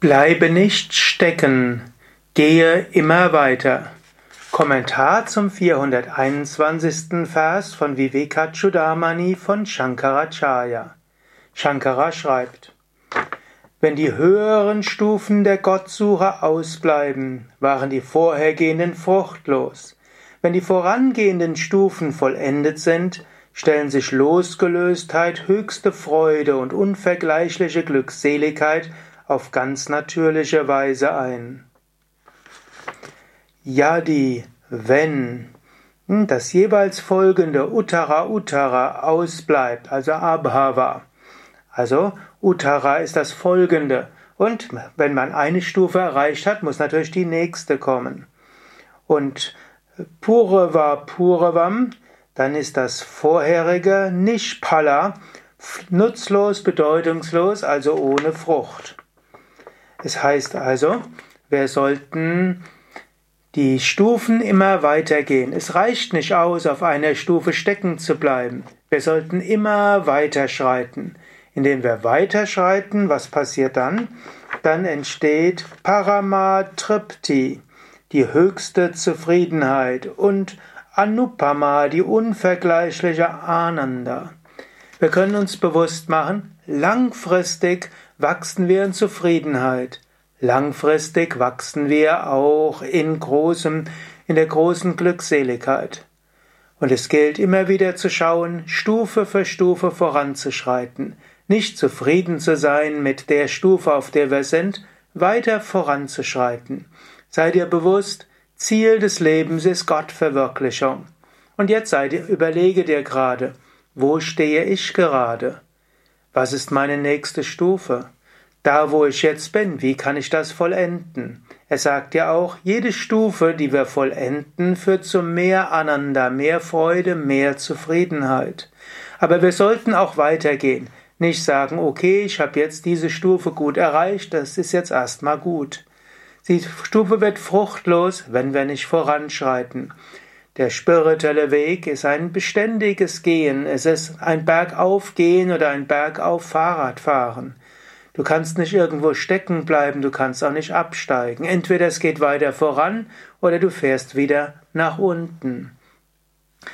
Bleibe nicht stecken, gehe immer weiter. Kommentar zum 421. Vers von Vivekachudamani von Shankaracharya. Shankara schreibt, wenn die höheren Stufen der Gottsuche ausbleiben, waren die vorhergehenden fruchtlos. Wenn die vorangehenden Stufen vollendet sind, stellen sich Losgelöstheit, höchste Freude und unvergleichliche Glückseligkeit auf ganz natürliche Weise ein. Yadi, wenn hm, das jeweils folgende Uttara Uttara ausbleibt, also Abhava. Also Uttara ist das folgende. Und wenn man eine Stufe erreicht hat, muss natürlich die nächste kommen. Und Pureva Purevam, dann ist das vorherige Nishpala nutzlos, bedeutungslos, also ohne Frucht. Es heißt also, wir sollten die Stufen immer weitergehen. Es reicht nicht aus, auf einer Stufe stecken zu bleiben. Wir sollten immer weiter schreiten. Indem wir weiterschreiten, was passiert dann? Dann entsteht Paramatripti, die höchste Zufriedenheit und Anupama, die unvergleichliche Ananda. Wir können uns bewusst machen, langfristig wachsen wir in Zufriedenheit. Langfristig wachsen wir auch in großem, in der großen Glückseligkeit. Und es gilt immer wieder zu schauen, Stufe für Stufe voranzuschreiten, nicht zufrieden zu sein mit der Stufe, auf der wir sind, weiter voranzuschreiten. Sei dir bewusst, Ziel des Lebens ist Gottverwirklichung. Und jetzt sei dir, überlege dir gerade, wo stehe ich gerade? Was ist meine nächste Stufe? Da, wo ich jetzt bin, wie kann ich das vollenden? Er sagt ja auch, jede Stufe, die wir vollenden, führt zu mehr Ananda, mehr Freude, mehr Zufriedenheit. Aber wir sollten auch weitergehen. Nicht sagen, okay, ich habe jetzt diese Stufe gut erreicht, das ist jetzt erstmal gut. Die Stufe wird fruchtlos, wenn wir nicht voranschreiten. Der spirituelle Weg ist ein beständiges Gehen. Es ist ein Bergaufgehen oder ein Bergauf Fahrradfahren. Du kannst nicht irgendwo stecken bleiben, du kannst auch nicht absteigen. Entweder es geht weiter voran oder du fährst wieder nach unten.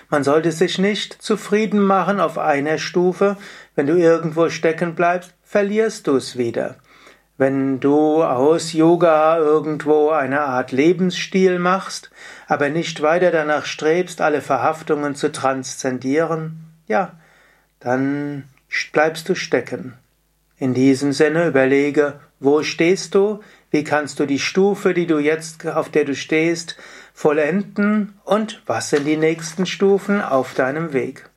Man sollte sich nicht zufrieden machen auf einer Stufe. Wenn du irgendwo stecken bleibst, verlierst du es wieder. Wenn du aus Yoga irgendwo eine Art Lebensstil machst, aber nicht weiter danach strebst, alle Verhaftungen zu transzendieren, ja, dann bleibst du stecken. In diesem Sinne überlege, wo stehst du, wie kannst du die Stufe, die du jetzt, auf der du stehst, vollenden und was sind die nächsten Stufen auf deinem Weg.